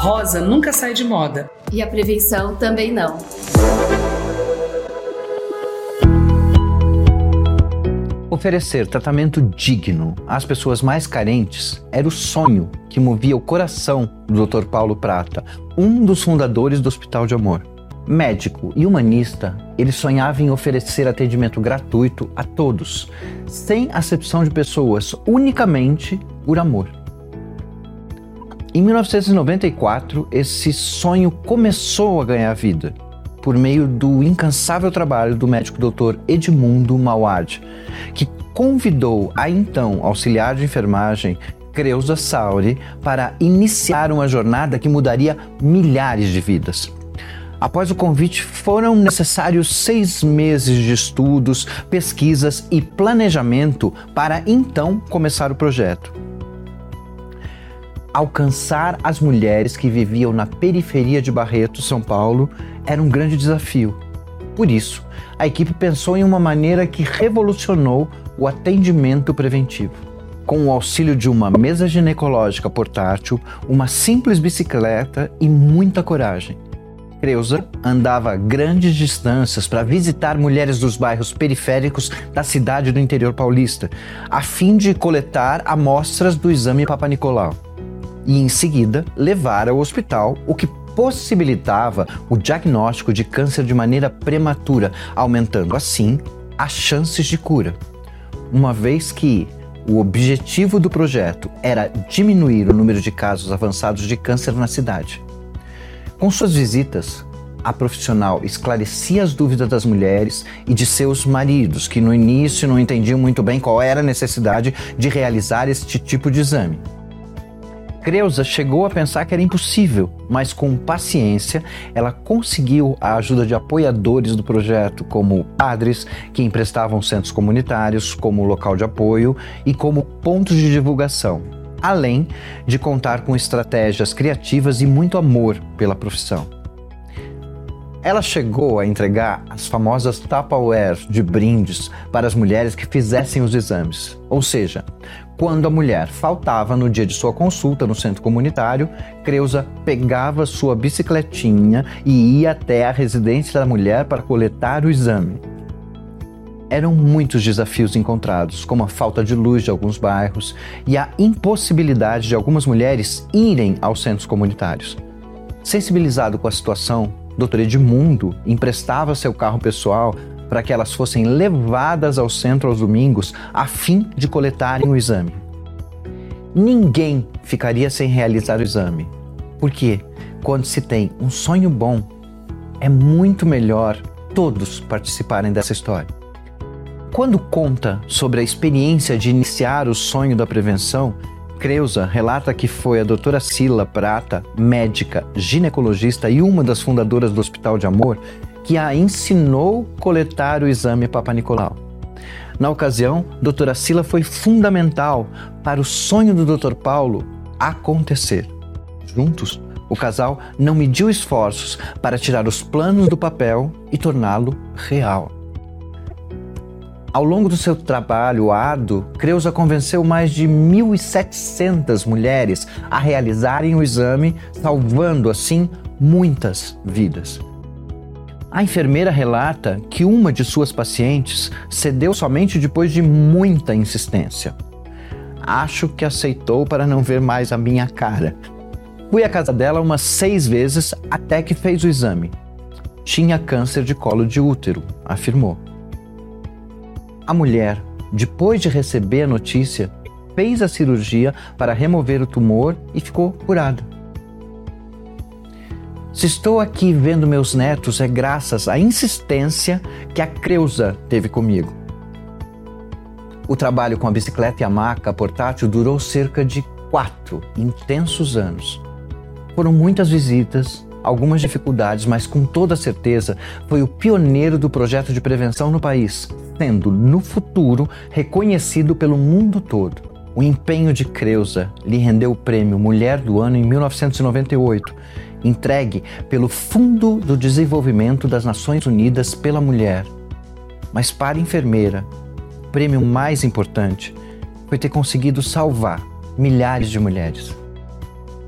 rosa nunca sai de moda. E a prevenção também não. Oferecer tratamento digno às pessoas mais carentes era o sonho que movia o coração do Dr. Paulo Prata, um dos fundadores do Hospital de Amor. Médico e humanista, ele sonhava em oferecer atendimento gratuito a todos, sem acepção de pessoas, unicamente por amor. Em 1994, esse sonho começou a ganhar vida por meio do incansável trabalho do médico Dr. Edmundo Mauad, que convidou a então auxiliar de enfermagem Creuza Sauri para iniciar uma jornada que mudaria milhares de vidas. Após o convite, foram necessários seis meses de estudos, pesquisas e planejamento para então começar o projeto. Alcançar as mulheres que viviam na periferia de Barreto, São Paulo, era um grande desafio. Por isso, a equipe pensou em uma maneira que revolucionou o atendimento preventivo. Com o auxílio de uma mesa ginecológica portátil, uma simples bicicleta e muita coragem Creuza andava grandes distâncias para visitar mulheres dos bairros periféricos da cidade do interior paulista, a fim de coletar amostras do exame Papa Nicolau. E em seguida levar ao hospital, o que possibilitava o diagnóstico de câncer de maneira prematura, aumentando assim as chances de cura. Uma vez que o objetivo do projeto era diminuir o número de casos avançados de câncer na cidade. Com suas visitas, a profissional esclarecia as dúvidas das mulheres e de seus maridos, que no início não entendiam muito bem qual era a necessidade de realizar este tipo de exame. Creuza chegou a pensar que era impossível, mas com paciência ela conseguiu a ajuda de apoiadores do projeto, como padres que emprestavam centros comunitários como local de apoio e como pontos de divulgação além de contar com estratégias criativas e muito amor pela profissão. Ela chegou a entregar as famosas Tupperware de brindes para as mulheres que fizessem os exames. Ou seja, quando a mulher faltava no dia de sua consulta no centro comunitário, Creuza pegava sua bicicletinha e ia até a residência da mulher para coletar o exame. Eram muitos desafios encontrados, como a falta de luz de alguns bairros e a impossibilidade de algumas mulheres irem aos centros comunitários. Sensibilizado com a situação, Dr. Edmundo emprestava seu carro pessoal para que elas fossem levadas ao centro aos domingos a fim de coletarem o exame. Ninguém ficaria sem realizar o exame, porque quando se tem um sonho bom, é muito melhor todos participarem dessa história. Quando conta sobre a experiência de iniciar o sonho da prevenção, Creuza relata que foi a doutora Sila Prata, médica, ginecologista e uma das fundadoras do Hospital de Amor, que a ensinou coletar o exame Papa Nicolau. Na ocasião, doutora Sila foi fundamental para o sonho do Dr. Paulo acontecer. Juntos, o casal não mediu esforços para tirar os planos do papel e torná-lo real. Ao longo do seu trabalho árduo, Creuza convenceu mais de 1.700 mulheres a realizarem o exame, salvando assim muitas vidas. A enfermeira relata que uma de suas pacientes cedeu somente depois de muita insistência. Acho que aceitou para não ver mais a minha cara. Fui à casa dela umas seis vezes até que fez o exame. Tinha câncer de colo de útero, afirmou. A mulher, depois de receber a notícia, fez a cirurgia para remover o tumor e ficou curada. Se estou aqui vendo meus netos é graças à insistência que a Creuza teve comigo. O trabalho com a bicicleta e a maca portátil durou cerca de quatro intensos anos. Foram muitas visitas, algumas dificuldades, mas com toda certeza foi o pioneiro do projeto de prevenção no país, sendo no futuro reconhecido pelo mundo todo. O empenho de Creuza lhe rendeu o prêmio Mulher do Ano em 1998, entregue pelo Fundo do Desenvolvimento das Nações Unidas pela Mulher. Mas para a enfermeira, o prêmio mais importante foi ter conseguido salvar milhares de mulheres.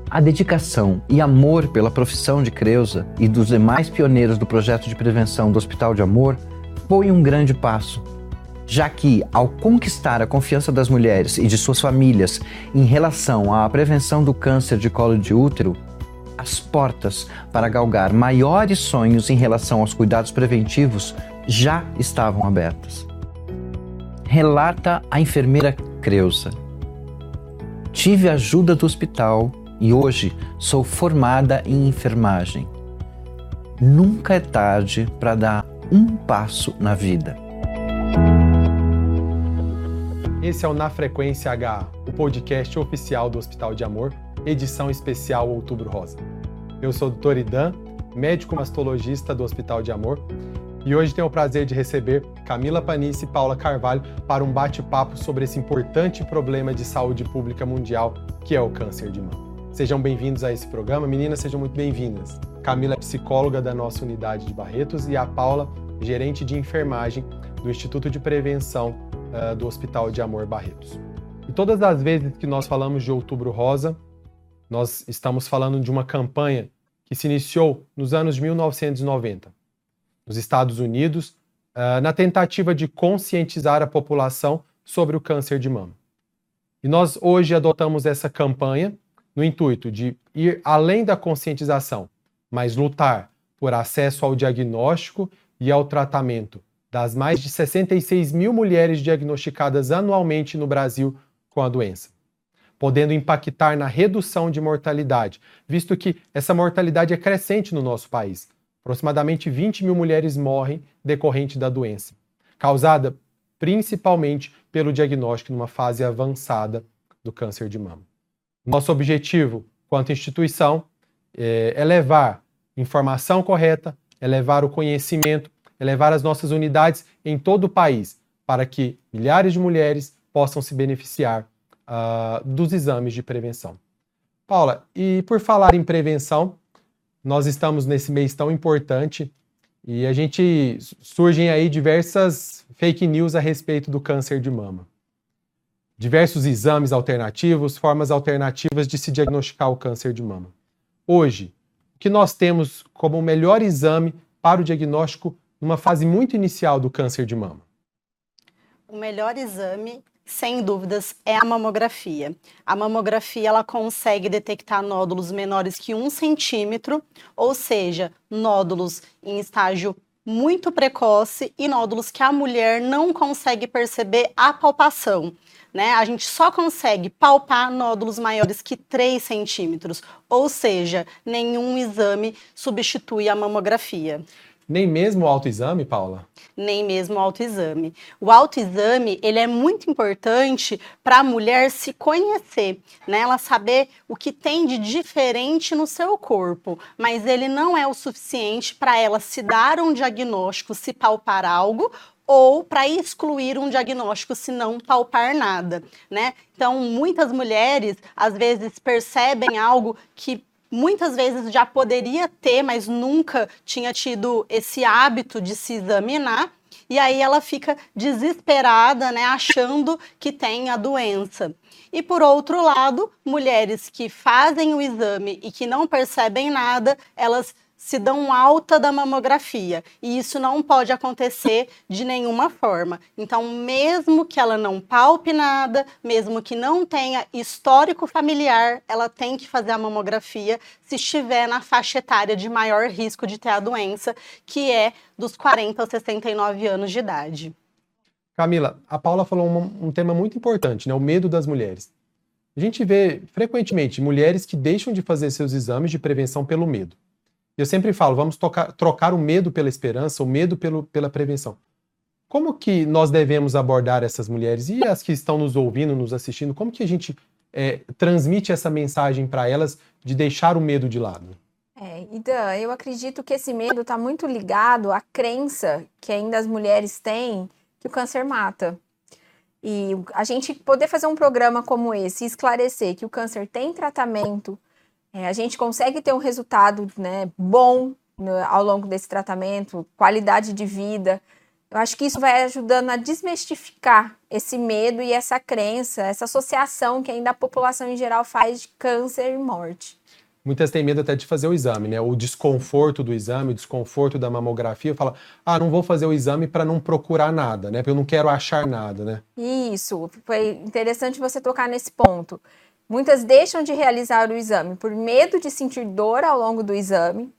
A dedicação e amor pela profissão de Creuza e dos demais pioneiros do projeto de prevenção do Hospital de Amor foi um grande passo, já que, ao conquistar a confiança das mulheres e de suas famílias em relação à prevenção do câncer de colo de útero, as portas para galgar maiores sonhos em relação aos cuidados preventivos já estavam abertas. Relata a enfermeira Creuza. Tive ajuda do hospital e hoje sou formada em enfermagem. Nunca é tarde para dar um passo na vida. Esse é o Na Frequência H, o podcast oficial do Hospital de Amor, edição especial Outubro Rosa. Eu sou o Dr. Idan, médico mastologista do Hospital de Amor, e hoje tenho o prazer de receber Camila Panice e Paula Carvalho para um bate-papo sobre esse importante problema de saúde pública mundial que é o câncer de mama. Sejam bem-vindos a esse programa. Meninas, sejam muito bem-vindas. Camila é psicóloga da nossa unidade de Barretos e a Paula, gerente de enfermagem do Instituto de Prevenção uh, do Hospital de Amor Barretos. E todas as vezes que nós falamos de Outubro Rosa, nós estamos falando de uma campanha que se iniciou nos anos de 1990, nos Estados Unidos, uh, na tentativa de conscientizar a população sobre o câncer de mama. E nós hoje adotamos essa campanha no intuito de ir além da conscientização, mas lutar por acesso ao diagnóstico e ao tratamento das mais de 66 mil mulheres diagnosticadas anualmente no Brasil com a doença, podendo impactar na redução de mortalidade, visto que essa mortalidade é crescente no nosso país. Aproximadamente 20 mil mulheres morrem decorrente da doença, causada principalmente pelo diagnóstico numa fase avançada do câncer de mama. Nosso objetivo, quanto instituição, é, é levar informação correta, é levar o conhecimento, é levar as nossas unidades em todo o país, para que milhares de mulheres possam se beneficiar uh, dos exames de prevenção. Paula, e por falar em prevenção, nós estamos nesse mês tão importante e a gente surgem aí diversas fake news a respeito do câncer de mama diversos exames alternativos, formas alternativas de se diagnosticar o câncer de mama. Hoje, o que nós temos como o melhor exame para o diagnóstico numa fase muito inicial do câncer de mama? O melhor exame, sem dúvidas, é a mamografia. A mamografia ela consegue detectar nódulos menores que um centímetro, ou seja, nódulos em estágio muito precoce e nódulos que a mulher não consegue perceber a palpação né, a gente só consegue palpar nódulos maiores que 3 centímetros, ou seja, nenhum exame substitui a mamografia. Nem mesmo o autoexame, Paula? Nem mesmo o autoexame. O autoexame, ele é muito importante para a mulher se conhecer, né? Ela saber o que tem de diferente no seu corpo, mas ele não é o suficiente para ela se dar um diagnóstico, se palpar algo ou para excluir um diagnóstico se não palpar nada, né? Então, muitas mulheres às vezes percebem algo que muitas vezes já poderia ter, mas nunca tinha tido esse hábito de se examinar. E aí ela fica desesperada, né, achando que tem a doença. E por outro lado, mulheres que fazem o exame e que não percebem nada, elas se dão alta da mamografia. E isso não pode acontecer de nenhuma forma. Então, mesmo que ela não palpe nada, mesmo que não tenha histórico familiar, ela tem que fazer a mamografia se estiver na faixa etária de maior risco de ter a doença, que é dos 40 aos 69 anos de idade. Camila, a Paula falou um, um tema muito importante, né? O medo das mulheres. A gente vê frequentemente mulheres que deixam de fazer seus exames de prevenção pelo medo. Eu sempre falo, vamos tocar, trocar o medo pela esperança, o medo pelo, pela prevenção. Como que nós devemos abordar essas mulheres e as que estão nos ouvindo, nos assistindo? Como que a gente é, transmite essa mensagem para elas de deixar o medo de lado? É, Idan, eu acredito que esse medo está muito ligado à crença que ainda as mulheres têm que o câncer mata. E a gente poder fazer um programa como esse, esclarecer que o câncer tem tratamento, é, a gente consegue ter um resultado né, bom no, ao longo desse tratamento, qualidade de vida. Eu acho que isso vai ajudando a desmistificar esse medo e essa crença, essa associação que ainda a população em geral faz de câncer e morte. Muitas têm medo até de fazer o exame, né? O desconforto do exame, o desconforto da mamografia, fala: "Ah, não vou fazer o exame para não procurar nada, né? Porque eu não quero achar nada, né?" Isso, foi interessante você tocar nesse ponto. Muitas deixam de realizar o exame por medo de sentir dor ao longo do exame,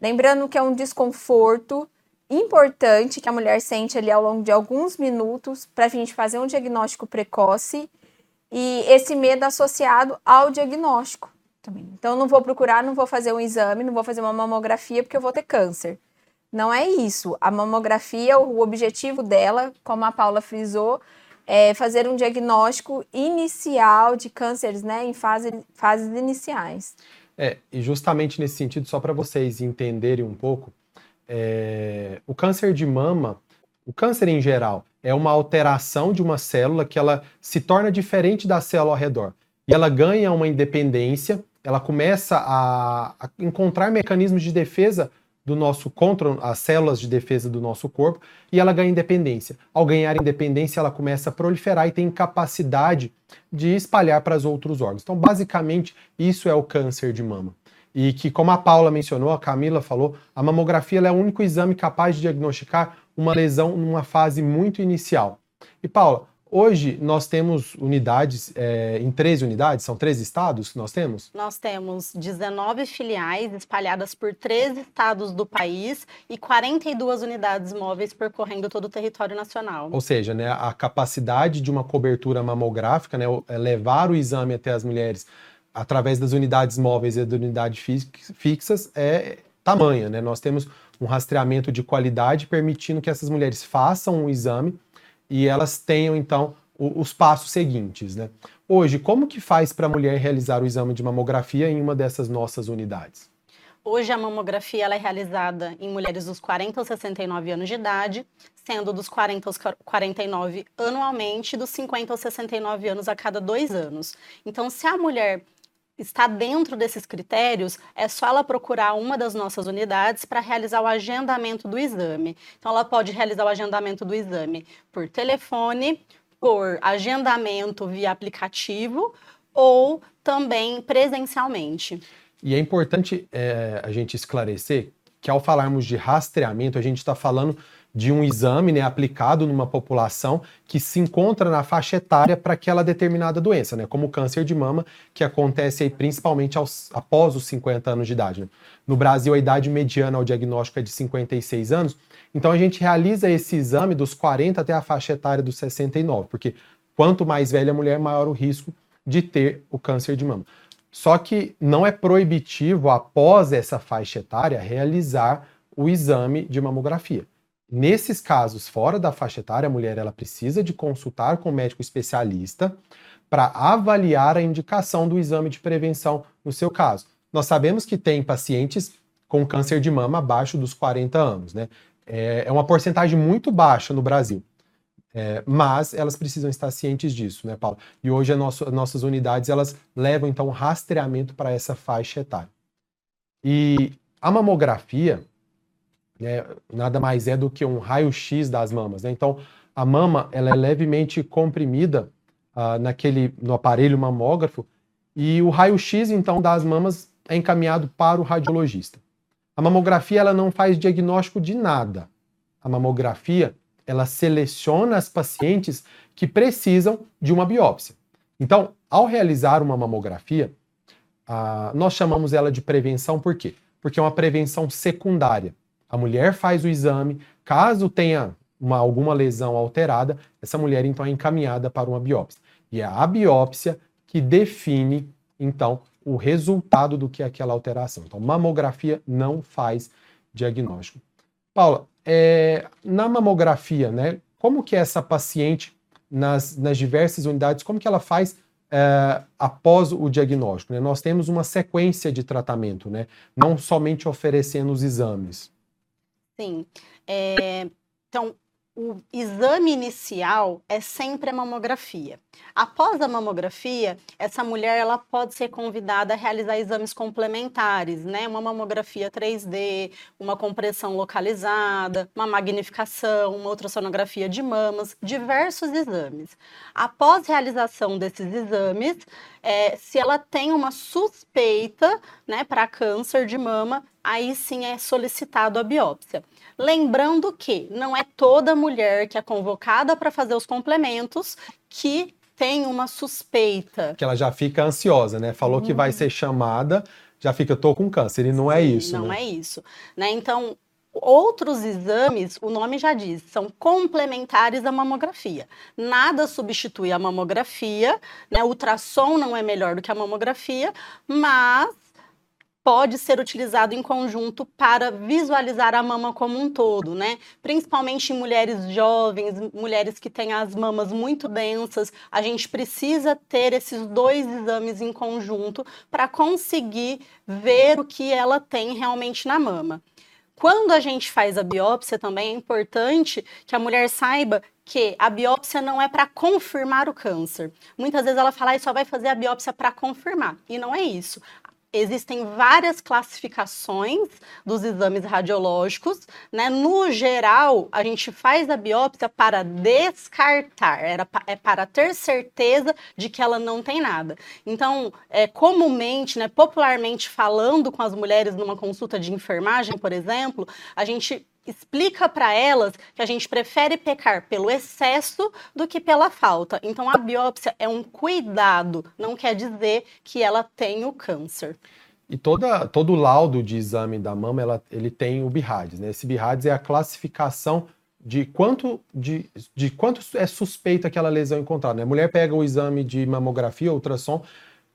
lembrando que é um desconforto importante que a mulher sente ali ao longo de alguns minutos para a gente fazer um diagnóstico precoce e esse medo associado ao diagnóstico também. Então, não vou procurar, não vou fazer um exame, não vou fazer uma mamografia porque eu vou ter câncer. Não é isso. A mamografia, o objetivo dela, como a Paula frisou, é fazer um diagnóstico inicial de cânceres, né, em fase, fases iniciais. É, e justamente nesse sentido, só para vocês entenderem um pouco, é, o câncer de mama, o câncer em geral, é uma alteração de uma célula que ela se torna diferente da célula ao redor. E ela ganha uma independência, ela começa a, a encontrar mecanismos de defesa do nosso contra as células de defesa do nosso corpo e ela ganha independência. Ao ganhar independência, ela começa a proliferar e tem capacidade de espalhar para os outros órgãos. Então, basicamente, isso é o câncer de mama e que, como a Paula mencionou, a Camila falou, a mamografia é o único exame capaz de diagnosticar uma lesão numa fase muito inicial. E Paula, hoje nós temos unidades, é, em 13 unidades, são 13 estados que nós temos? Nós temos 19 filiais espalhadas por 13 estados do país e 42 unidades móveis percorrendo todo o território nacional. Ou seja, né, a capacidade de uma cobertura mamográfica, né, é levar o exame até as mulheres através das unidades móveis e das unidades fixas é tamanha, né? Nós temos um rastreamento de qualidade permitindo que essas mulheres façam um exame e elas tenham então os passos seguintes, né? Hoje, como que faz para a mulher realizar o exame de mamografia em uma dessas nossas unidades? Hoje a mamografia ela é realizada em mulheres dos 40 aos 69 anos de idade, sendo dos 40 aos 49 anualmente, dos 50 aos 69 anos a cada dois anos. Então, se a mulher está dentro desses critérios, é só ela procurar uma das nossas unidades para realizar o agendamento do exame. Então, ela pode realizar o agendamento do exame por telefone, por agendamento via aplicativo ou também presencialmente. E é importante é, a gente esclarecer que ao falarmos de rastreamento, a gente está falando de um exame né, aplicado numa população que se encontra na faixa etária para aquela determinada doença, né, como o câncer de mama, que acontece aí principalmente aos, após os 50 anos de idade. Né. No Brasil, a idade mediana ao diagnóstico é de 56 anos, então a gente realiza esse exame dos 40 até a faixa etária dos 69, porque quanto mais velha a mulher, maior o risco de ter o câncer de mama. Só que não é proibitivo, após essa faixa etária, realizar o exame de mamografia. Nesses casos, fora da faixa etária, a mulher ela precisa de consultar com o médico especialista para avaliar a indicação do exame de prevenção no seu caso. Nós sabemos que tem pacientes com câncer de mama abaixo dos 40 anos, né? É, é uma porcentagem muito baixa no Brasil. É, mas elas precisam estar cientes disso, né, Paulo? E hoje as nossas unidades elas levam então rastreamento para essa faixa etária. E a mamografia, né, nada mais é do que um raio-x das mamas. Né? Então, a mama ela é levemente comprimida uh, naquele, no aparelho mamógrafo e o raio-x, então, das mamas é encaminhado para o radiologista. A mamografia ela não faz diagnóstico de nada. A mamografia ela seleciona as pacientes que precisam de uma biópsia. Então, ao realizar uma mamografia, uh, nós chamamos ela de prevenção por quê? Porque é uma prevenção secundária. A mulher faz o exame, caso tenha uma, alguma lesão alterada, essa mulher então é encaminhada para uma biópsia. E é a biópsia que define então o resultado do que é aquela alteração. Então, mamografia não faz diagnóstico. Paula, é, na mamografia, né, como que essa paciente, nas, nas diversas unidades, como que ela faz é, após o diagnóstico? Né? Nós temos uma sequência de tratamento, né? não somente oferecendo os exames. Sim. É, então, o exame inicial é sempre a mamografia. Após a mamografia, essa mulher ela pode ser convidada a realizar exames complementares, né? Uma mamografia 3D, uma compressão localizada, uma magnificação, uma ultrassonografia de mamas, diversos exames. Após realização desses exames, é, se ela tem uma suspeita, né, para câncer de mama, aí sim é solicitado a biópsia. Lembrando que não é toda mulher que é convocada para fazer os complementos que tem uma suspeita. Que ela já fica ansiosa, né? Falou hum. que vai uhum. ser chamada, já fica, tô com câncer, e não é Sim, é isso. Não né? é isso. Né? Então, outros exames, o nome já diz, são complementares à mamografia. Nada substitui a mamografia, né? O ultrassom não é melhor do que a mamografia, mas pode ser utilizado em conjunto para visualizar a mama como um todo, né? Principalmente em mulheres jovens, mulheres que têm as mamas muito densas, a gente precisa ter esses dois exames em conjunto para conseguir ver o que ela tem realmente na mama. Quando a gente faz a biópsia, também é importante que a mulher saiba que a biópsia não é para confirmar o câncer. Muitas vezes ela fala, ah, só vai fazer a biópsia para confirmar. E não é isso existem várias classificações dos exames radiológicos, né? No geral, a gente faz a biópsia para descartar, era, é para ter certeza de que ela não tem nada. Então, é, comumente, né, popularmente falando com as mulheres numa consulta de enfermagem, por exemplo, a gente explica para elas que a gente prefere pecar pelo excesso do que pela falta. Então a biópsia é um cuidado, não quer dizer que ela tem o câncer. E toda, todo laudo de exame da mama, ela, ele tem o BIRADS, né? Esse BIRADS é a classificação de quanto, de, de quanto é suspeita aquela lesão encontrada. Né? A mulher pega o exame de mamografia, ultrassom,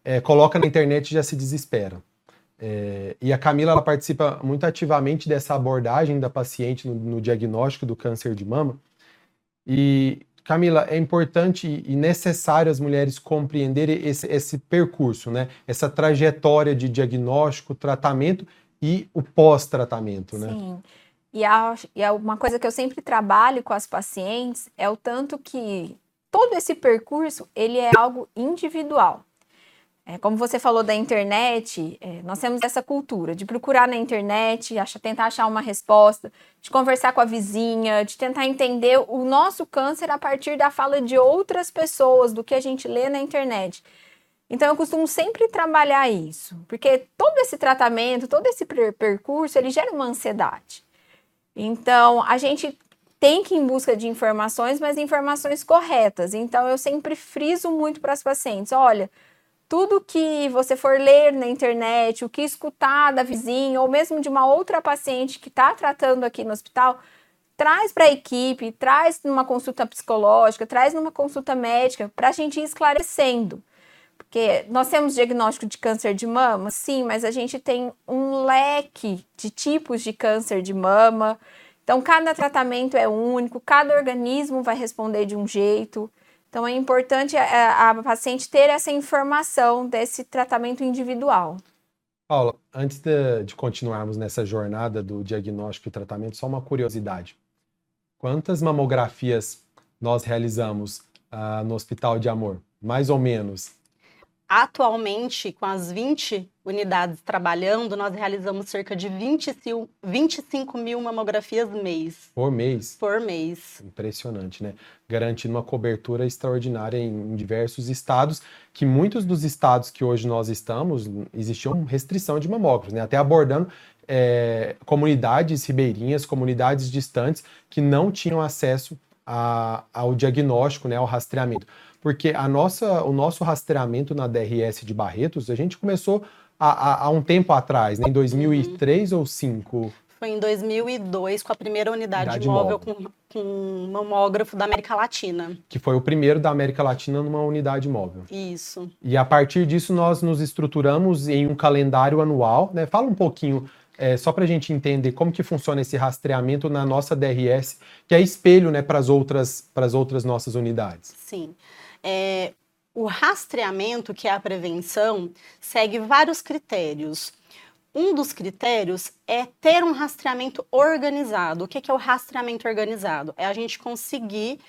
é, coloca na internet e já se desespera. É, e a Camila ela participa muito ativamente dessa abordagem da paciente no, no, diagnóstico do câncer de mama. E, Camila, é importante e necessário as mulheres compreenderem esse, esse percurso, né? essa trajetória de diagnóstico, tratamento e o pós-tratamento. Né? Sim. E, a, e a, uma coisa que eu sempre trabalho com as pacientes é o tanto que todo esse percurso ele é algo individual. É, como você falou da internet, é, nós temos essa cultura de procurar na internet, acha, tentar achar uma resposta, de conversar com a vizinha, de tentar entender o nosso câncer a partir da fala de outras pessoas, do que a gente lê na internet. Então eu costumo sempre trabalhar isso, porque todo esse tratamento, todo esse percurso, ele gera uma ansiedade. Então a gente tem que ir em busca de informações, mas informações corretas. Então eu sempre friso muito para as pacientes, olha, tudo que você for ler na internet, o que escutar da vizinha ou mesmo de uma outra paciente que está tratando aqui no hospital, traz para a equipe, traz numa consulta psicológica, traz numa consulta médica, para a gente ir esclarecendo. Porque nós temos diagnóstico de câncer de mama, sim, mas a gente tem um leque de tipos de câncer de mama. Então, cada tratamento é único, cada organismo vai responder de um jeito. Então é importante a, a paciente ter essa informação desse tratamento individual. Paula, antes de, de, continuarmos nessa jornada do diagnóstico e tratamento, só uma curiosidade. Quantas mamografias nós realizamos uh, no Hospital de Amor? Mais ou menos Atualmente, com as 20 unidades trabalhando, nós realizamos cerca de 25, 25 mil mamografias mês. Por mês? Por mês. Impressionante, né? Garantindo uma cobertura extraordinária em, diversos estados, que muitos dos estados que hoje nós estamos, existia restrição de mamógrafos, né? Até abordando é, comunidades ribeirinhas, comunidades distantes, que não tinham acesso a, ao diagnóstico, né, ao rastreamento porque a nossa, o nosso rastreamento na DRS de Barretos, a gente começou há, um tempo atrás, né? em 2003 uhum. ou 2005? Foi em 2002, com a primeira unidade, unidade móvel, móvel. Com, com mamógrafo da América Latina. Que foi o primeiro da América Latina numa unidade móvel. Isso. E a partir disso, nós nos estruturamos em um calendário anual. Né? Fala um pouquinho é, só para a gente entender como que funciona esse rastreamento na nossa DRS, que é espelho né, para as outras, outras nossas unidades. Sim. É, o rastreamento, que é a prevenção, segue vários critérios. Um dos critérios é ter um rastreamento organizado. O que é o rastreamento organizado? É a gente conseguir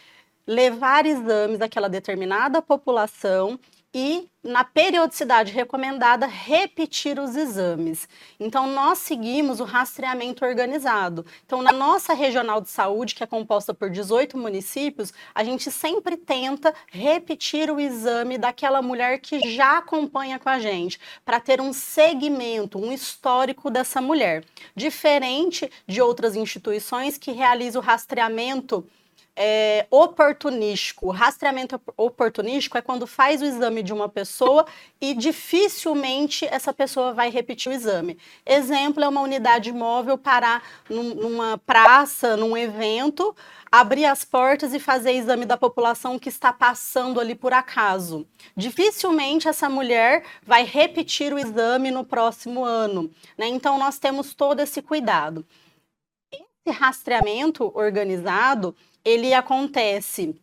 levar exames daquela determinada população e, na periodicidade recomendada, repetir os exames. Então, nós seguimos o rastreamento organizado. Então, na nossa regional de saúde, que é composta por 18 municípios, a gente sempre tenta repetir o exame daquela mulher que já acompanha com a gente, para ter um segmento, um histórico dessa mulher. Diferente de outras instituições que realizam o rastreamento é, oportunístico. Rastreamento oportunístico é quando faz o exame de uma pessoa e dificilmente essa pessoa vai repetir o exame. Exemplo é uma unidade móvel parar num, numa praça, num evento, abrir as portas e fazer exame da população que está passando ali por acaso. Dificilmente essa mulher vai repetir o exame no próximo ano. Né? Então, nós temos todo esse cuidado. Esse rastreamento organizado, ele acontece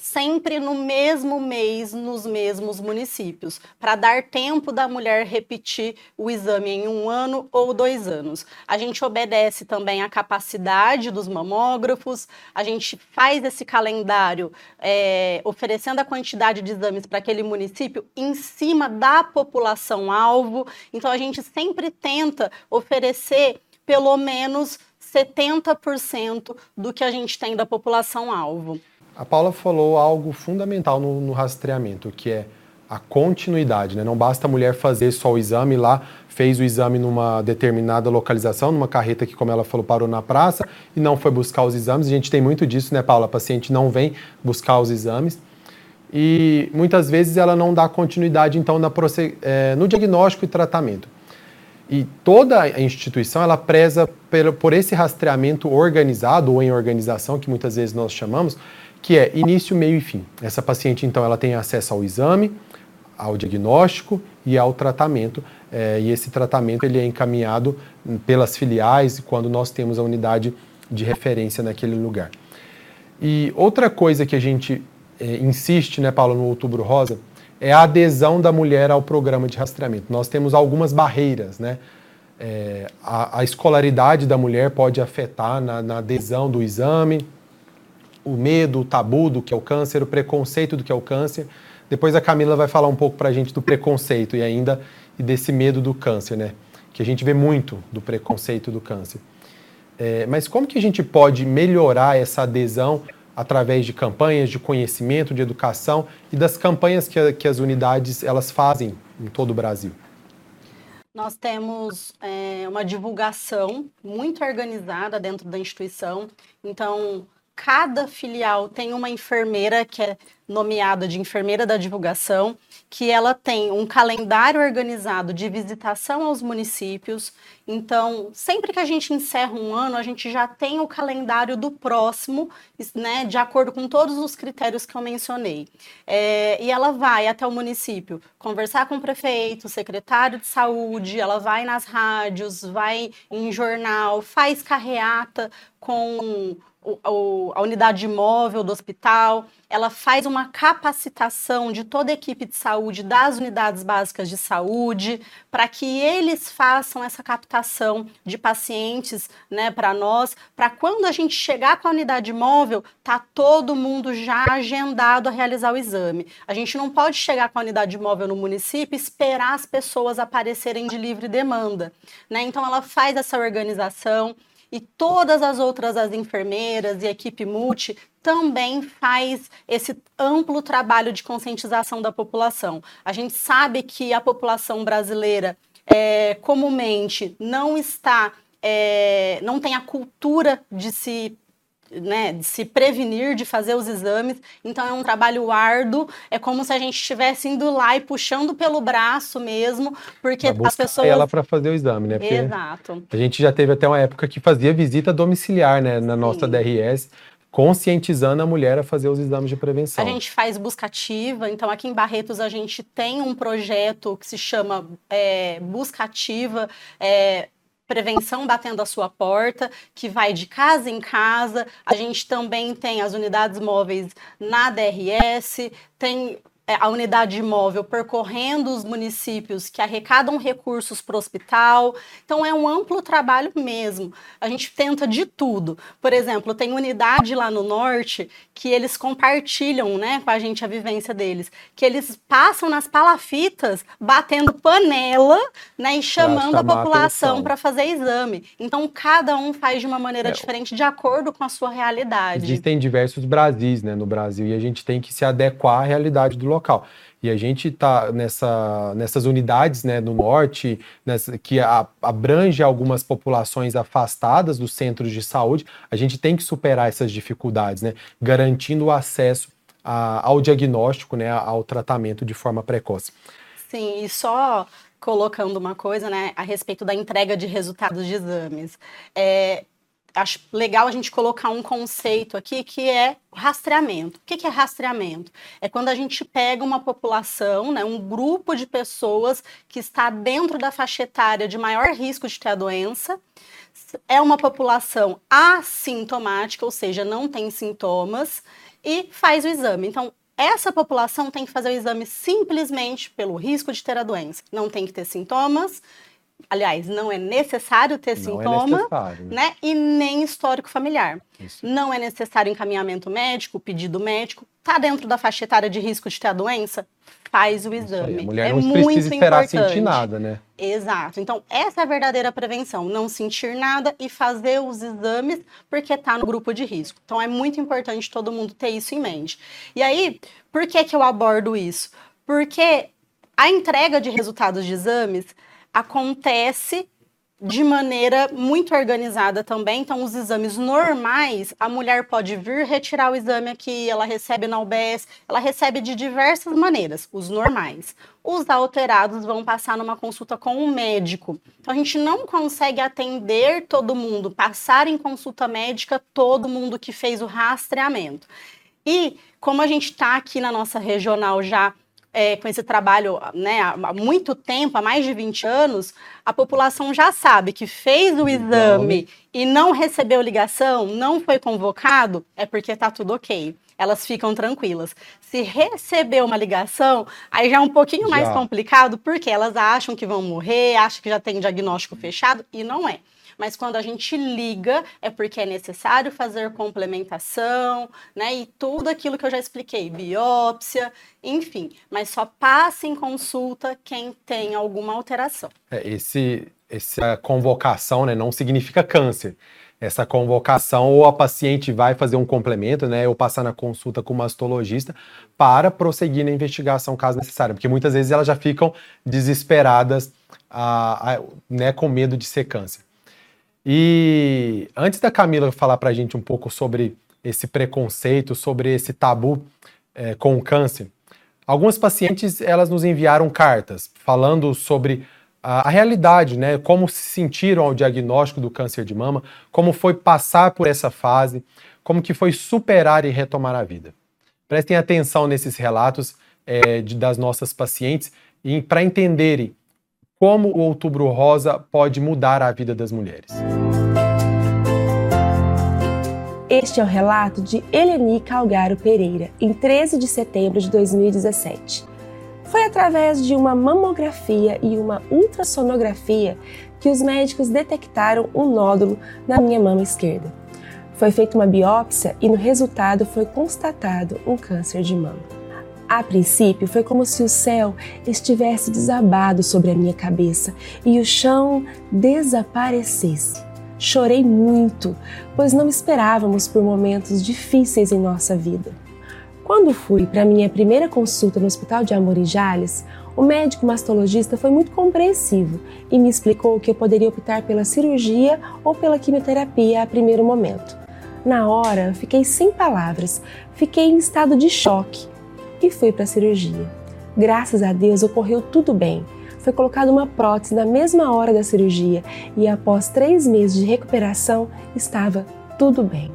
sempre no mesmo mês, nos mesmos municípios, para dar tempo da mulher repetir o exame em um ano ou dois anos. A gente obedece também à capacidade dos mamógrafos, a gente faz esse calendário é, oferecendo a quantidade de exames para aquele município em cima da população-alvo. Então, a gente sempre tenta oferecer pelo menos 70% do que a gente tem da população-alvo. A Paula falou algo fundamental no, no, rastreamento, que é a continuidade. Né? Não basta a mulher fazer só o exame lá, fez o exame numa determinada localização, numa carreta que, como ela falou, parou na praça e não foi buscar os exames. A gente tem muito disso, né, Paula? A paciente não vem buscar os exames e muitas vezes ela não dá continuidade, então, na, é, no diagnóstico e tratamento. E toda a instituição ela preza por, esse rastreamento organizado ou em organização, que muitas vezes nós chamamos, que é início, meio e fim. Essa paciente, então, ela tem acesso ao exame, ao diagnóstico e ao tratamento. É, e esse tratamento ele é encaminhado pelas filiais quando nós temos a unidade de referência naquele lugar. E outra coisa que a gente é, insiste, né, Paulo, no Outubro Rosa, é a adesão da mulher ao programa de rastreamento. Nós temos algumas barreiras, né? É, a, a, escolaridade da mulher pode afetar na, na, adesão do exame, o medo, o tabu do que é o câncer, o preconceito do que é o câncer. Depois a Camila vai falar um pouco para a gente do preconceito e ainda e desse medo do câncer, né? Que a gente vê muito do preconceito do câncer. É, mas como que a gente pode melhorar essa adesão através de campanhas de conhecimento, de educação e das campanhas que, que as unidades elas fazem em todo o Brasil. Nós temos é, uma divulgação muito organizada dentro da instituição. Então, cada filial tem uma enfermeira que é nomeada de enfermeira da divulgação, que ela tem um calendário organizado de visitação aos municípios. Então, sempre que a gente encerra um ano, a gente já tem o calendário do próximo, né, de acordo com todos os critérios que eu mencionei. É, e ela vai até o município conversar com o prefeito, secretário de saúde, ela vai nas rádios, vai em jornal, faz carreata com o, a unidade móvel do hospital, ela faz uma capacitação de toda a equipe de saúde das unidades básicas de saúde, para que eles façam essa captação de pacientes né, para nós, para quando a gente chegar com a unidade móvel, tá todo mundo já agendado a realizar o exame. A gente não pode chegar com a unidade móvel no município e esperar as pessoas aparecerem de livre demanda. Né? Então, ela faz essa organização e todas as outras as enfermeiras e equipe multi também faz esse amplo trabalho de conscientização da população. A gente sabe que a população brasileira é, comumente não está, é, não tem a cultura de se né, de se prevenir, de fazer os exames. Então é um trabalho árduo, é como se a gente estivesse indo lá e puxando pelo braço mesmo, porque as pessoas ela para fazer o exame, né? Porque Exato. A gente já teve até uma época que fazia visita domiciliar, né, na nossa Sim. DRS, conscientizando a mulher a fazer os exames de prevenção. A gente faz busca ativa, então aqui em Barretos a gente tem um projeto que se chama é, Busca Ativa, é, prevenção batendo a sua porta, que vai de casa em casa. A gente também tem as unidades móveis na DRS, tem a unidade móvel percorrendo os municípios que arrecadam recursos para o hospital. Então, é um amplo trabalho mesmo. A gente tenta de tudo. Por exemplo, tem unidade lá no norte que eles compartilham né, com a gente a vivência deles, que eles passam nas palafitas batendo panela né, e chamando a população para fazer exame. Então, cada um faz de uma maneira é. diferente de acordo com a sua realidade. Existem diversos Brasis né, no Brasil e a gente tem que se adequar à realidade do local local. E a gente está nessa, nessas unidades né, no norte, nessa, que a, abrange algumas populações afastadas dos centros de saúde, a gente tem que superar essas dificuldades, né, garantindo o acesso a, ao diagnóstico, né, ao tratamento de forma precoce. Sim, e só colocando uma coisa né, a respeito da entrega de resultados de exames. É, acho legal a gente colocar um conceito aqui que é rastreamento. O que é rastreamento? É quando a gente pega uma população, né, um grupo de pessoas que está dentro da faixa etária de maior risco de ter a doença, é uma população assintomática, ou seja, não tem sintomas, e faz o exame. Então, essa população tem que fazer o exame simplesmente pelo risco de ter a doença. Não tem que ter sintomas, aliás, não é necessário ter não é sintoma, é necessário. né? E nem histórico familiar. Isso. Não é necessário encaminhamento médico, pedido médico. Tá dentro da faixa etária de risco de ter a doença? Faz o exame. A mulher é não muito precisa esperar importante. sentir nada, né? Exato. Então, essa é a verdadeira prevenção. Não sentir nada e fazer os exames porque está no grupo de risco. Então, é muito importante todo mundo ter isso em mente. E aí, por que, que eu abordo isso? Porque a entrega de resultados de exames acontece de maneira muito organizada também. Então, os exames normais, a mulher pode vir retirar o exame aqui, ela recebe na UBS, ela recebe de diversas maneiras, os normais. Os alterados vão passar numa consulta com um médico. Então, a gente não consegue atender todo mundo, passar em consulta médica todo mundo que fez o rastreamento. E como a gente está aqui na nossa regional já é, com esse trabalho né, há muito tempo, há mais de 20 anos, a população já sabe que fez o exame e não recebeu ligação, não foi convocado, é porque está tudo ok. Elas ficam tranquilas. Se recebeu uma ligação, aí já é um pouquinho já. mais complicado, porque elas acham que vão morrer, acham que já tem diagnóstico fechado, e não é mas quando a gente liga é porque é necessário fazer complementação, né? E tudo aquilo que eu já expliquei, biópsia, enfim, mas só passe em consulta quem tem alguma alteração. É, esse, essa convocação né, não significa câncer essa convocação, ou a paciente vai fazer um complemento, né, ou passar na consulta com o mastologista para prosseguir na investigação caso necessário, porque muitas vezes elas já ficam desesperadas, né, com medo de ser câncer. E antes da Camila falar para a gente um pouco sobre esse preconceito, sobre esse tabu é, com o câncer, algumas pacientes elas nos enviaram cartas falando sobre a, a, realidade, né? Como se sentiram ao diagnóstico do câncer de mama, como foi passar por essa fase, como que foi superar e retomar a vida. Prestem atenção nesses relatos é, de, das nossas pacientes para entenderem como o Outubro Rosa pode mudar a vida das mulheres. Este é o relato de Eleni Calgaro Pereira, em 13 de setembro de 2017. Foi através de uma mamografia e uma ultrassonografia que os médicos detectaram um nódulo na minha mama esquerda. Foi feita uma biópsia e no resultado foi constatado um câncer de mama. A princípio, foi como se o céu estivesse desabado sobre a minha cabeça e o chão desaparecesse. Chorei muito, pois não esperávamos por momentos difíceis em nossa vida. Quando fui para minha primeira consulta no Hospital de Amor e Jales, o médico mastologista foi muito compreensivo e me explicou que eu poderia optar pela cirurgia ou pela quimioterapia a primeiro momento. Na hora, fiquei sem palavras, fiquei em estado de choque e fui para a cirurgia. Graças a Deus ocorreu tudo bem. Foi colocada uma prótese na mesma hora da cirurgia e após três meses de recuperação estava tudo bem.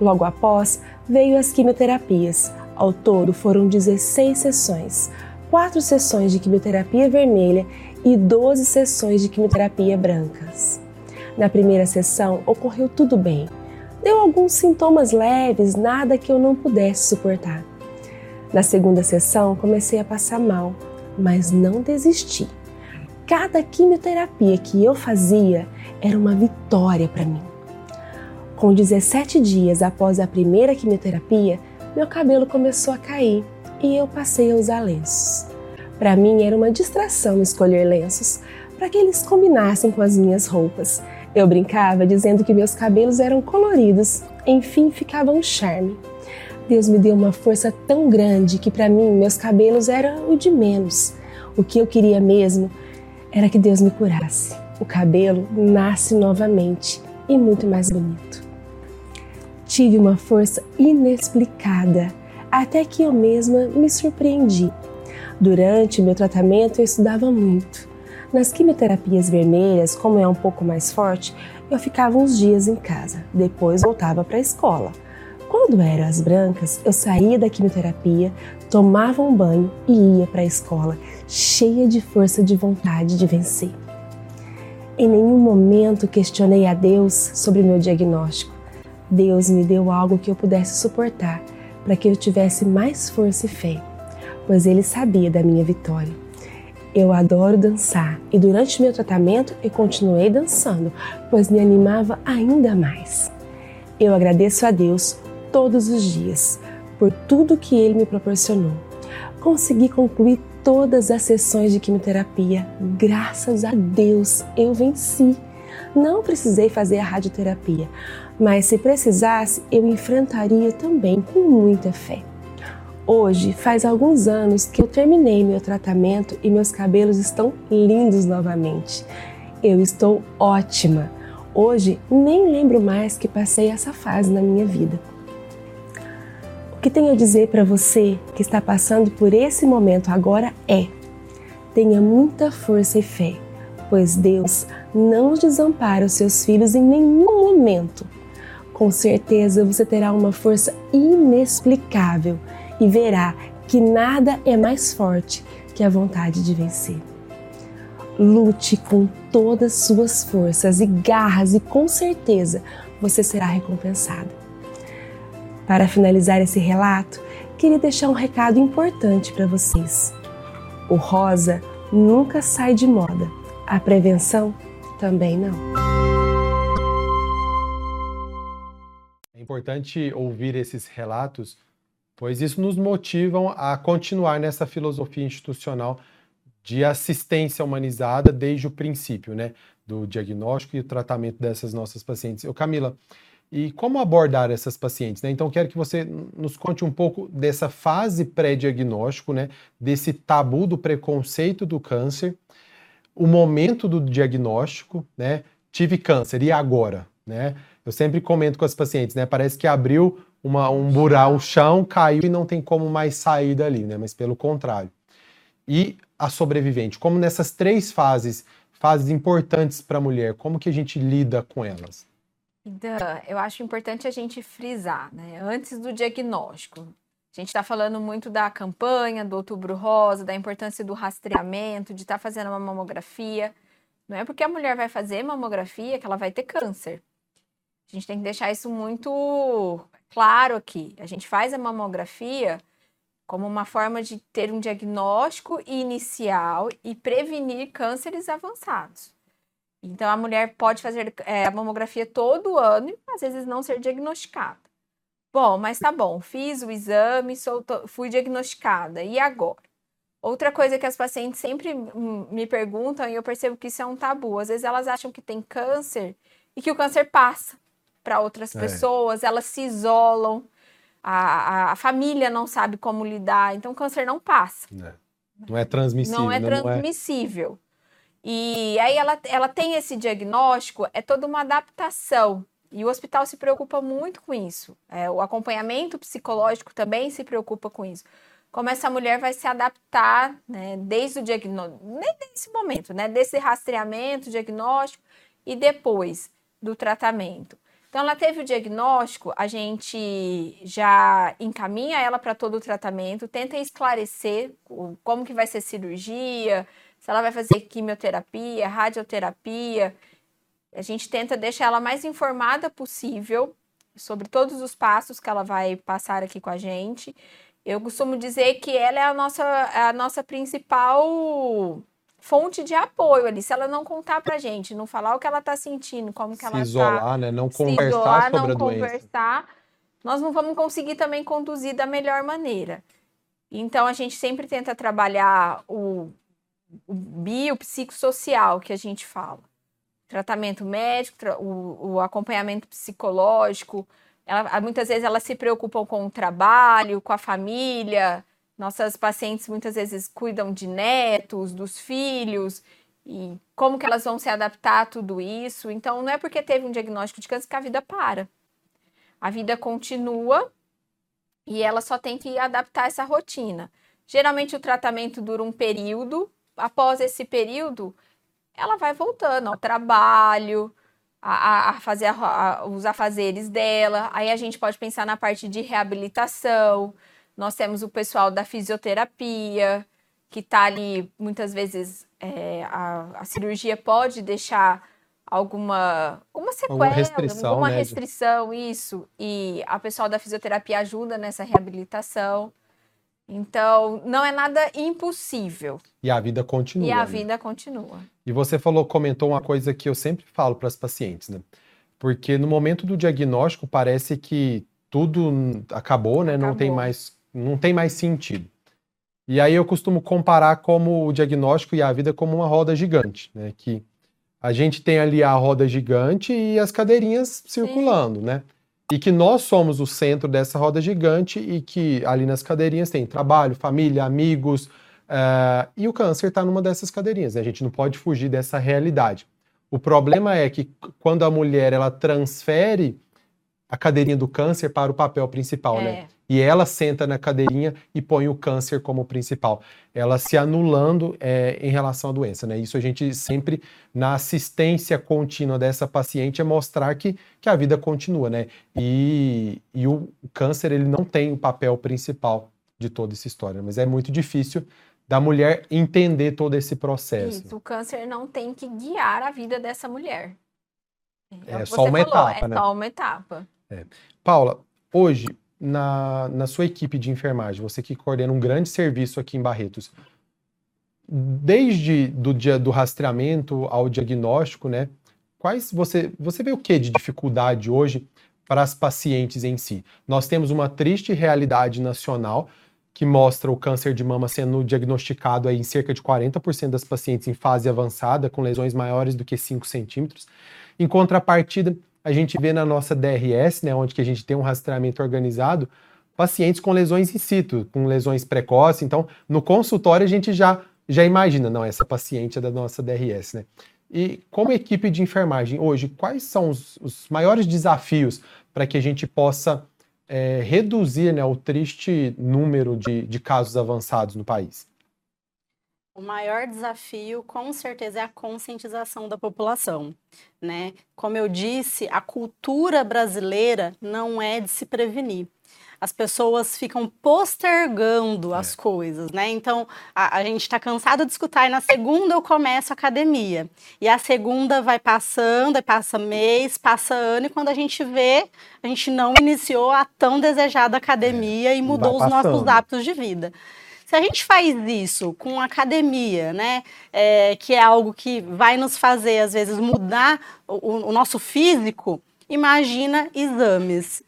Logo após veio as quimioterapias. Ao todo foram 16 sessões, quatro sessões de quimioterapia vermelha e 12 sessões de quimioterapia brancas. Na primeira sessão ocorreu tudo bem. Deu alguns sintomas leves, nada que eu não pudesse suportar. Na segunda sessão, comecei a passar mal, mas não desisti. Cada quimioterapia que eu fazia era uma vitória para mim. Com 17 dias após a primeira quimioterapia, meu cabelo começou a cair e eu passei a usar lenços. Para mim era uma distração escolher lenços para que eles combinassem com as minhas roupas. Eu brincava dizendo que meus cabelos eram coloridos, enfim, ficava um charme. Deus me deu uma força tão grande que para mim meus cabelos eram o de menos. O que eu queria mesmo era que Deus me curasse. O cabelo nasce novamente e muito mais bonito. Tive uma força inexplicada, até que eu mesma me surpreendi. Durante meu tratamento eu estudava muito. Nas quimioterapias vermelhas, como é um pouco mais forte, eu ficava uns dias em casa, depois voltava para a escola. Quando eram as brancas, eu saía da quimioterapia, tomava um banho e ia para a escola, cheia de força de vontade de vencer. Em nenhum momento questionei a Deus sobre meu diagnóstico. Deus me deu algo que eu pudesse suportar para que eu tivesse mais força e fé, pois Ele sabia da minha vitória. Eu adoro dançar e durante meu tratamento eu continuei dançando, pois me animava ainda mais. Eu agradeço a Deus todos os dias por tudo que ele me proporcionou. Consegui concluir todas as sessões de quimioterapia. Graças a Deus eu venci. Não precisei fazer a radioterapia, mas se precisasse, eu enfrentaria também com muita fé. Hoje faz alguns anos que eu terminei meu tratamento e meus cabelos estão lindos novamente. Eu estou ótima. Hoje nem lembro mais que passei essa fase na minha vida. O que tenho a dizer para você que está passando por esse momento agora é: tenha muita força e fé, pois Deus não desampara os seus filhos em nenhum momento. Com certeza você terá uma força inexplicável e verá que nada é mais forte que a vontade de vencer. Lute com todas suas forças e garras e com certeza você será recompensado. Para finalizar esse relato, queria deixar um recado importante para vocês. O rosa nunca sai de moda, a prevenção também não. É importante ouvir esses relatos, pois isso nos motiva a continuar nessa filosofia institucional de assistência humanizada desde o princípio, né? Do diagnóstico e o tratamento dessas nossas pacientes. Eu, Camila, e como abordar essas pacientes? Né? Então, quero que você nos conte um pouco dessa fase pré-diagnóstico, né? desse tabu do preconceito do câncer, o momento do diagnóstico, né? tive câncer, e agora? Né? Eu sempre comento com as pacientes, né? parece que abriu uma, um buraco, o chão caiu e não tem como mais sair dali, né? mas pelo contrário. E a sobrevivente, como nessas três fases, fases importantes para a mulher, como que a gente lida com elas? Dan, eu acho importante a gente frisar, né? Antes do diagnóstico. A gente está falando muito da campanha, do outubro rosa, da importância do rastreamento, de estar tá fazendo uma mamografia. Não é porque a mulher vai fazer mamografia que ela vai ter câncer. A gente tem que deixar isso muito claro aqui. A gente faz a mamografia como uma forma de ter um diagnóstico inicial e prevenir cânceres avançados. Então, a mulher pode fazer é, a mamografia todo ano e às vezes não ser diagnosticada. Bom, mas tá bom, fiz o exame, sou, fui diagnosticada, e agora? Outra coisa que as pacientes sempre me perguntam, e eu percebo que isso é um tabu, às vezes elas acham que tem câncer e que o câncer passa para outras é. pessoas, elas se isolam, a, a, família não sabe como lidar, então o câncer não passa. É. Não é transmissível. Não é transmissível. Não é... E aí ela, ela tem esse diagnóstico, é toda uma adaptação. E o hospital se preocupa muito com isso. É, o acompanhamento psicológico também se preocupa com isso. Como essa mulher vai se adaptar, né, desde o diagnóstico, nesse momento, né, desse rastreamento, diagnóstico e depois do tratamento. Então, ela teve o diagnóstico, a gente já encaminha ela para todo o tratamento, tenta esclarecer como que vai ser cirurgia, se ela vai fazer quimioterapia, radioterapia. A gente tenta deixar ela mais informada possível sobre todos os passos que ela vai passar aqui com a gente. Eu costumo dizer que ela é a nossa, a nossa principal fonte de apoio ali. Se ela não contar pra gente, não falar o que ela tá sentindo, como que se ela tá. isolar, né? Não conversar isolar, sobre não a doença. conversar, nós não vamos conseguir também conduzir da melhor maneira. Então a gente sempre tenta trabalhar o, o biopsicossocial que a gente fala. Tratamento médico, tra- o, o acompanhamento psicológico. Ela- muitas vezes elas se preocupam com o trabalho, com a família. Nossas pacientes muitas vezes cuidam de netos, dos filhos e como que elas vão se adaptar a tudo isso. Então, não é porque teve um diagnóstico de câncer que a vida para. A vida continua e ela só tem que adaptar essa rotina. Geralmente o tratamento dura um período. Após esse período, ela vai voltando ao trabalho, a, a- fazer a- a- os afazeres dela. Aí a gente pode pensar na parte de reabilitação. Nós temos o pessoal da fisioterapia, que está ali, muitas vezes, é, a, cirurgia pode deixar alguma, alguma sequela, restrição, alguma né, restrição, isso. E a pessoal da fisioterapia ajuda nessa reabilitação. Então, não é nada impossível. E a vida continua. E a né? vida continua. E você falou, comentou uma coisa que eu sempre falo para as pacientes, né? Porque no momento do diagnóstico parece que tudo acabou, né? Não tem Acabou. mais, não tem mais sentido. E aí eu costumo comparar como o diagnóstico e a vida como uma roda gigante, né? Que a gente tem ali a roda gigante e as cadeirinhas circulando, né? E que nós somos o centro dessa roda gigante e que ali nas cadeirinhas tem trabalho, família, amigos, eh, e o câncer está numa dessas cadeirinhas. né? A gente não pode fugir dessa realidade. O problema é que quando a mulher ela transfere a cadeirinha do câncer para o papel principal, né? É. E ela senta na cadeirinha e põe o câncer como principal. Ela se anulando é, em relação à doença, né? Isso a gente sempre, na assistência contínua dessa paciente, é mostrar que, que a vida continua, né? E, e o câncer, ele não tem o papel principal de toda essa história, mas é muito difícil da mulher entender todo esse processo. Isso, o câncer não tem que guiar a vida dessa mulher. É que só uma falou, etapa, é né? só uma etapa. Paula, hoje, na, na sua equipe de enfermagem, você que coordena um grande serviço aqui em Barretos, desde do dia do rastreamento ao diagnóstico, né? Quais você você vê o que de dificuldade hoje para as pacientes em si? Nós temos uma triste realidade nacional que mostra o câncer de mama sendo diagnosticado aí em cerca de 40% das pacientes em fase avançada, com lesões maiores do que 5 centímetros. Em contrapartida, a gente vê na nossa DRS, né, onde que a gente tem um rastreamento organizado, pacientes com lesões in situ, com lesões precoces. Então, no consultório a gente já já imagina, não, essa paciente é da nossa DRS, né? E como equipe de enfermagem hoje, quais são os, os maiores desafios para que a gente possa é, reduzir né, o triste número de, de casos avançados no país? O maior desafio, com certeza, é a conscientização da população, né? Como eu disse, a cultura brasileira não é de se prevenir. As pessoas ficam postergando as coisas, né? Então, a, a gente está cansado de escutar, e na segunda eu começo a academia. E a segunda vai passando, aí passa mês, passa ano, e quando a gente vê, a gente não iniciou a tão desejada academia e mudou os nossos hábitos de vida. Se a gente faz isso com academia, né, é, que é algo que vai nos fazer, às vezes, mudar o, o nosso físico, imagina exames.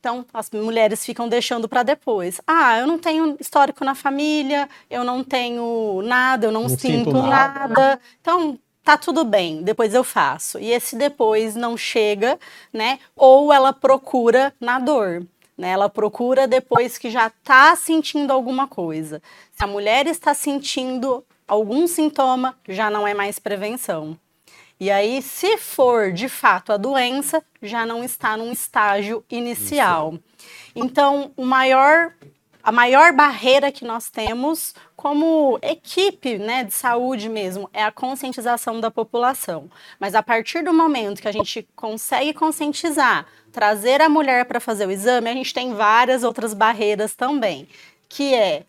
Então, as mulheres ficam deixando para depois. Ah, eu não tenho histórico na família, eu não tenho nada, eu não, Não sinto sinto nada. nada. Então, tá tudo bem, depois eu faço. E esse depois não chega, né? Ou ela procura na dor. Né? Ela procura depois que já está sentindo alguma coisa. Se a mulher está sentindo algum sintoma, já não é mais prevenção. E aí, se for de fato a doença, já não está num estágio inicial. Então, o maior, a maior barreira que nós temos como equipe né, de saúde mesmo é a conscientização da população. Mas a partir do momento que a gente consegue conscientizar, trazer a mulher para fazer o exame, a gente tem várias outras barreiras também, que é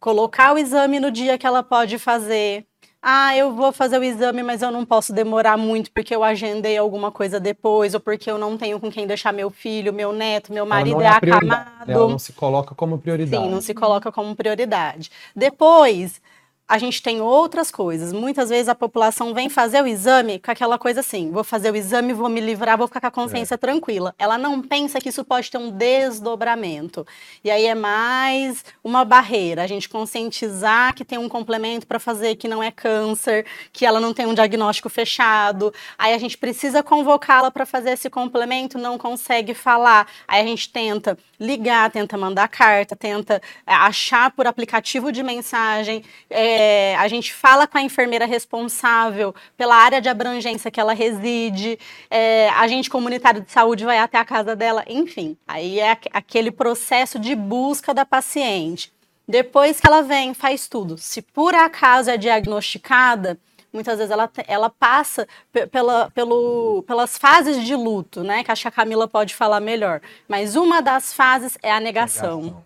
colocar o exame no dia que ela pode fazer. Ah, eu vou fazer o exame, mas eu não posso demorar muito porque eu agendei alguma coisa depois, ou porque eu não tenho com quem deixar meu filho, meu neto, meu marido é, prioridade, acamado. Ela não se coloca como prioridade. Sim, não se coloca como prioridade. Depois, a gente tem outras coisas. Muitas vezes a população vem fazer o exame com aquela coisa assim: vou fazer o exame, vou me livrar, vou ficar com a consciência tranquila. Ela não pensa que isso pode ter um desdobramento. E aí é mais uma barreira, a gente conscientizar que tem um complemento para fazer que não é câncer, que ela não tem um diagnóstico fechado. Aí a gente precisa convocá-la para fazer esse complemento, não consegue falar. Aí a gente tenta ligar, tenta mandar carta, tenta é, achar por aplicativo de mensagem. É, a gente fala com a enfermeira responsável pela área de abrangência que ela reside. É, a gente comunitário de saúde vai até a casa dela. Enfim, aí é aqu- aquele processo de busca da paciente. Depois que ela vem, faz tudo. Se por acaso é diagnosticada, muitas vezes ela, ela passa pe- pela, pelo, pelas fases de luto, né? Que acho que a Camila pode falar melhor. Mas uma das fases é a negação.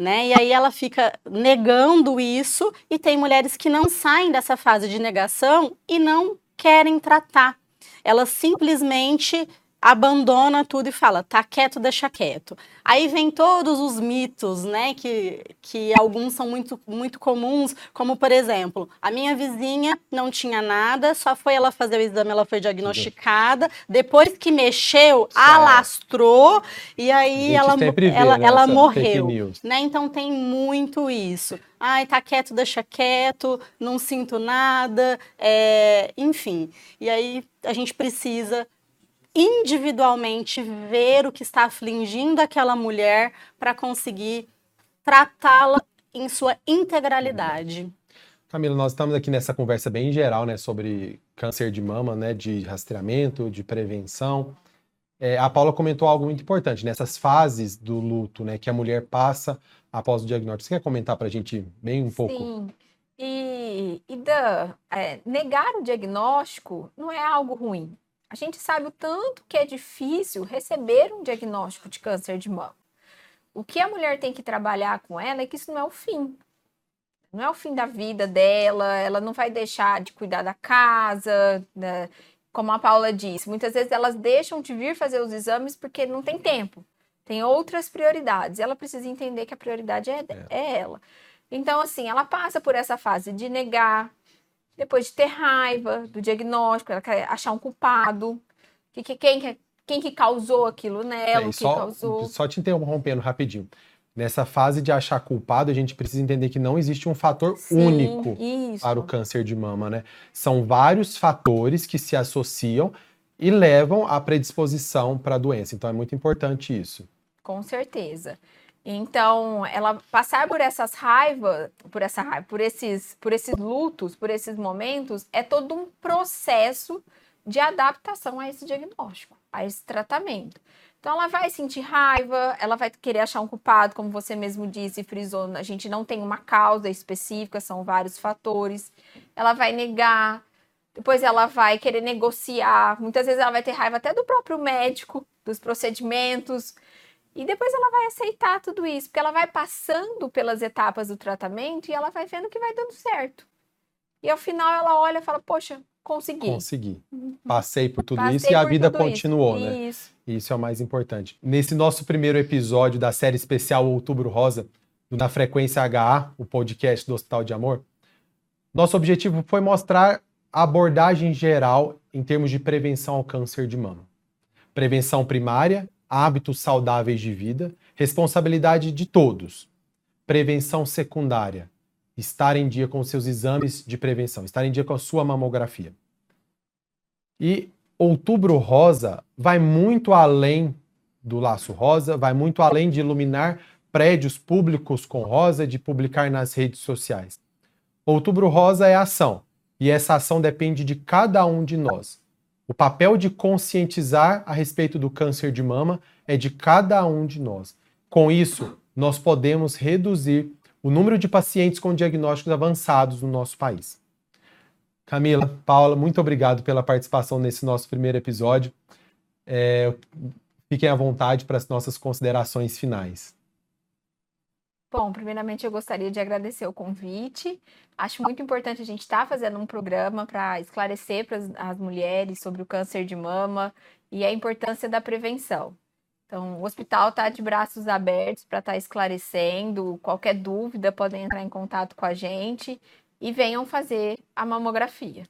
Né? E aí ela fica negando isso, e tem mulheres que não saem dessa fase de negação e não querem tratar. Ela simplesmente abandona tudo e fala, tá quieto, deixa quieto. Aí vem todos os mitos, né, que, que alguns são muito, muito comuns, como por exemplo, a minha vizinha não tinha nada, só foi ela fazer o exame, ela foi diagnosticada, depois que mexeu, alastrou, e aí ela, vê, ela, né, ela morreu. Né? Então tem muito isso. Ai, tá quieto, deixa quieto, não sinto nada, é, enfim. E aí a gente precisa individualmente ver o que está afligindo aquela mulher para conseguir tratá-la em sua integralidade. Camila, nós estamos aqui nessa conversa bem geral, né, sobre câncer de mama, né, de rastreamento, de prevenção. É, a Paula comentou algo muito importante, nessas fases do luto, né, que a mulher passa após o diagnóstico. Você quer comentar para a gente bem um pouco? Sim. E, e Dan, é, negar o diagnóstico não é algo ruim. A gente sabe o tanto que é difícil receber um diagnóstico de câncer de mama. O que a mulher tem que trabalhar com ela é que isso não é o fim. Não é o fim da vida dela, ela não vai deixar de cuidar da casa, né? como a Paula disse. Muitas vezes elas deixam de vir fazer os exames porque não tem tempo. Tem outras prioridades. Ela precisa entender que a prioridade é, é ela. Então, assim, ela passa por essa fase de negar, depois de ter raiva do diagnóstico, ela quer achar um culpado, que, que, quem, que- quem que causou aquilo nela, É, o que só, causou. só te interrompendo rapidinho. Nessa fase de achar culpado, a gente precisa entender que não existe um fator Sim, único Isso. para o câncer de mama, né? São vários fatores que se associam e levam à predisposição para a doença. Então é muito importante isso. Com certeza. Então, ela passar por essas raivas, por essa raiva, por esses, por esses lutos, por esses momentos, é todo um processo de adaptação a esse diagnóstico, a esse tratamento. Então, ela vai sentir raiva, ela vai querer achar um culpado, como você mesmo disse, frisou, a gente não tem uma causa específica, são vários fatores. Ela vai negar, depois ela vai querer negociar, muitas vezes ela vai ter raiva até do próprio médico, dos procedimentos, e depois ela vai aceitar tudo isso, porque ela vai passando pelas etapas do tratamento e ela vai vendo que vai dando certo. E ao final ela olha e fala: Poxa, consegui. Consegui. Passei por tudo Passei isso e a por vida tudo isso." continuou, né? Isso. Isso é o mais importante. Nesse nosso primeiro episódio da série especial Outubro Rosa, Na Frequência HA, o podcast do Hospital de Amor, nosso objetivo foi mostrar a abordagem geral em termos de prevenção ao câncer de mama. Prevenção primária, hábitos saudáveis de vida, responsabilidade de todos. Prevenção secundária, estar em dia com seus exames de prevenção, estar em dia com a sua mamografia. E Outubro Rosa vai muito além do laço rosa, vai muito além de iluminar prédios públicos com rosa, de publicar nas redes sociais. Outubro Rosa é ação, e essa ação depende de cada um de nós. O papel de conscientizar a respeito do câncer de mama é de cada um de nós. Com isso, nós podemos reduzir o número de pacientes com diagnósticos avançados no nosso país. Camila, Paula, muito obrigado pela participação nesse nosso primeiro episódio. É, fiquem à vontade para as nossas considerações finais. Bom, primeiramente eu gostaria de agradecer o convite. Acho muito importante a gente estar tá fazendo um programa para esclarecer para as mulheres sobre o câncer de mama e a importância da prevenção. Então, o hospital está de braços abertos para estar tá esclarecendo. Qualquer dúvida, podem entrar em contato com a gente e venham fazer a mamografia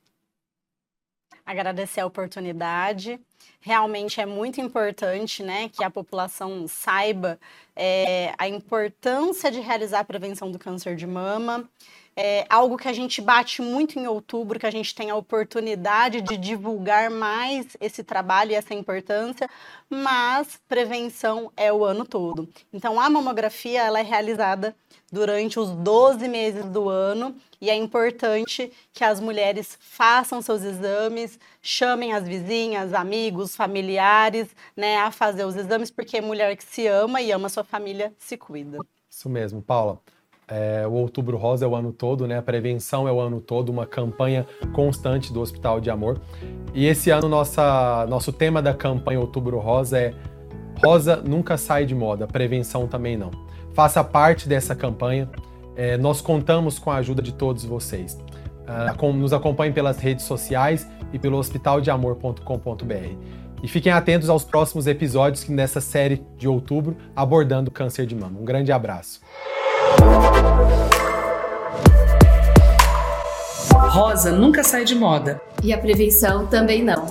agradecer a oportunidade. Realmente é muito importante né, que a população saiba é, a importância de realizar a prevenção do câncer de mama. É algo que a gente bate muito em outubro, que a gente tem a oportunidade de divulgar mais esse trabalho e essa importância, mas prevenção é o ano todo. Então, a mamografia ela é realizada durante os 12 meses do ano e é importante que as mulheres façam seus exames, chamem as vizinhas, amigos, familiares, né, a fazer os exames, porque mulher que se ama e ama sua família se cuida. Isso mesmo, Paula. É, o Outubro Rosa é o ano todo, né? A prevenção é o ano todo, uma campanha constante do Hospital de Amor. E esse ano nossa, nosso tema da campanha Outubro Rosa é Rosa nunca sai de moda, prevenção também não. Faça parte dessa campanha. É, nós contamos com a ajuda de todos vocês. Uh, nos acompanhem pelas redes sociais e pelo hospitaldeamor.com.br. E fiquem atentos aos próximos episódios nessa série de outubro abordando câncer de mama. Um grande abraço. Rosa nunca sai de moda. E a prevenção também não.